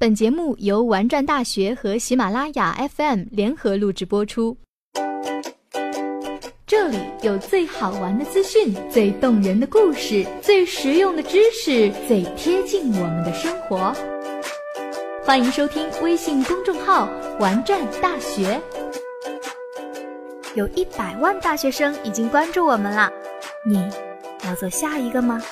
本节目由玩转大学和喜马拉雅 FM 联合录制播出。这里有最好玩的资讯、最动人的故事、最实用的知识、最贴近我们的生活。欢迎收听微信公众号“玩转大学”。有一百万大学生已经关注我们了，你要做下一个吗？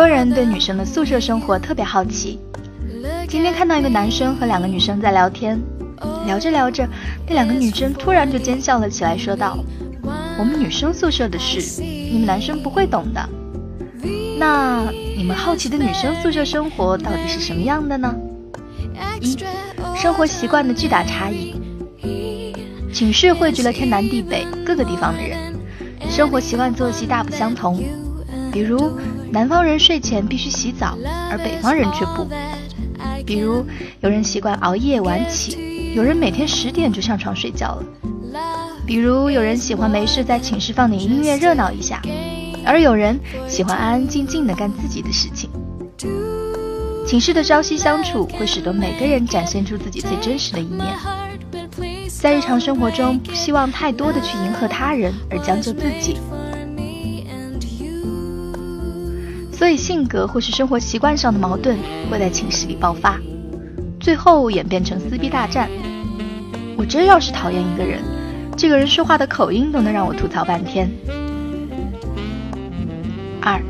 多人对女生的宿舍生活特别好奇。今天看到一个男生和两个女生在聊天，聊着聊着，那两个女生突然就尖笑了起来，说道：“我们女生宿舍的事，你们男生不会懂的。那你们好奇的女生宿舍生活到底是什么样的呢？”一、生活习惯的巨大差异。寝室汇聚了天南地北各个地方的人，生活习惯作息大不相同。比如，南方人睡前必须洗澡，而北方人却不。比如，有人习惯熬夜晚起，有人每天十点就上床睡觉了。比如，有人喜欢没事在寝室放点音乐热闹一下，而有人喜欢安安静静的干自己的事情。寝室的朝夕相处会使得每个人展现出自己最真实的一面。在日常生活中，不希望太多的去迎合他人，而将就自己。所以，性格或是生活习惯上的矛盾会在寝室里爆发，最后演变成撕逼大战。我真要是讨厌一个人，这个人说话的口音都能让我吐槽半天。二，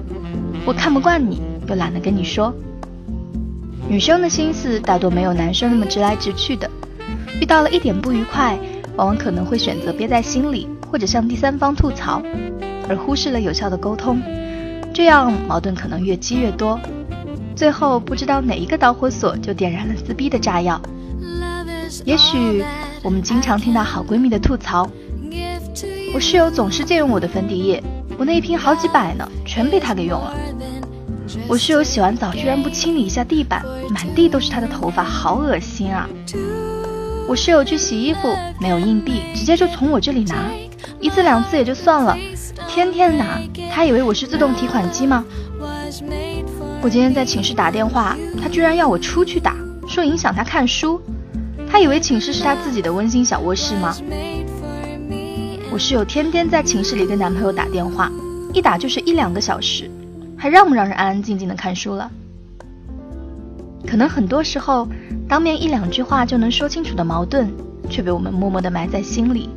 我看不惯你，又懒得跟你说。女生的心思大多没有男生那么直来直去的，遇到了一点不愉快，往往可能会选择憋在心里，或者向第三方吐槽，而忽视了有效的沟通。这样矛盾可能越积越多，最后不知道哪一个导火索就点燃了撕逼的炸药。也许我们经常听到好闺蜜的吐槽：“我室友总是借用我的粉底液，我那一瓶好几百呢，全被他给用了。”我室友洗完澡居然不清理一下地板，满地都是她的头发，好恶心啊！我室友去洗衣服没有硬币，直接就从我这里拿，一次两次也就算了。天天拿，他以为我是自动提款机吗？我今天在寝室打电话，他居然要我出去打，说影响他看书。他以为寝室是他自己的温馨小卧室吗？我室友天天在寝室里跟男朋友打电话，一打就是一两个小时，还让不让人安安静静的看书了？可能很多时候，当面一两句话就能说清楚的矛盾，却被我们默默的埋在心里。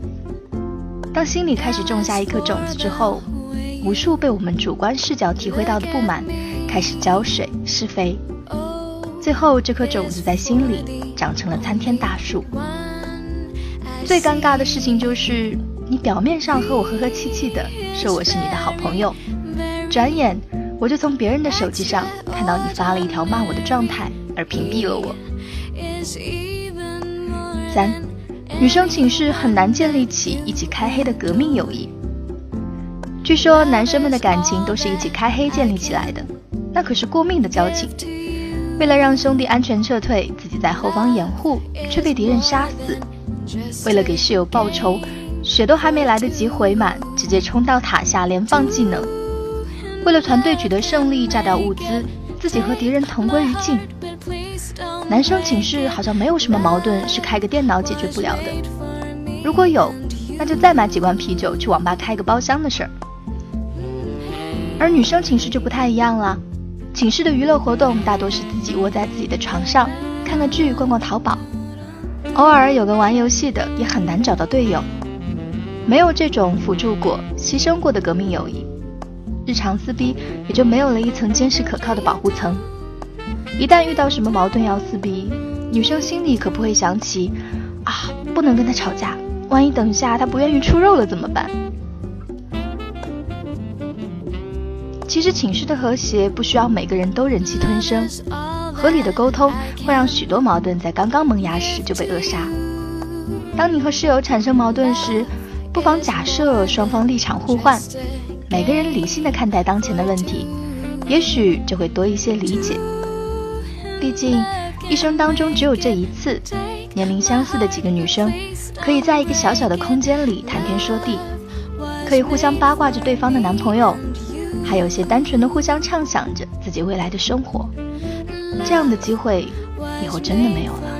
当心里开始种下一颗种子之后，无数被我们主观视角体会到的不满开始浇水施肥，最后这颗种子在心里长成了参天大树。最尴尬的事情就是，你表面上和我和和气气的说我是你的好朋友，转眼我就从别人的手机上看到你发了一条骂我的状态而屏蔽了我。三。女生寝室很难建立起一起开黑的革命友谊。据说男生们的感情都是一起开黑建立起来的，那可是过命的交情。为了让兄弟安全撤退，自己在后方掩护，却被敌人杀死；为了给室友报仇，血都还没来得及回满，直接冲到塔下连放技能；为了团队取得胜利，炸掉物资，自己和敌人同归于尽。男生寝室好像没有什么矛盾是开个电脑解决不了的，如果有，那就再买几罐啤酒去网吧开个包厢的事儿。而女生寝室就不太一样了，寝室的娱乐活动大多是自己窝在自己的床上看个剧、逛逛淘宝，偶尔有个玩游戏的，也很难找到队友。没有这种辅助过、牺牲过的革命友谊，日常撕逼也就没有了一层坚实可靠的保护层。一旦遇到什么矛盾要撕逼，女生心里可不会想起啊，不能跟他吵架，万一等下他不愿意出肉了怎么办？其实寝室的和谐不需要每个人都忍气吞声，合理的沟通会让许多矛盾在刚刚萌芽时就被扼杀。当你和室友产生矛盾时，不妨假设双方立场互换，每个人理性的看待当前的问题，也许就会多一些理解。毕竟，一生当中只有这一次，年龄相似的几个女生，可以在一个小小的空间里谈天说地，可以互相八卦着对方的男朋友，还有些单纯的互相畅想着自己未来的生活。这样的机会以后真的没有了。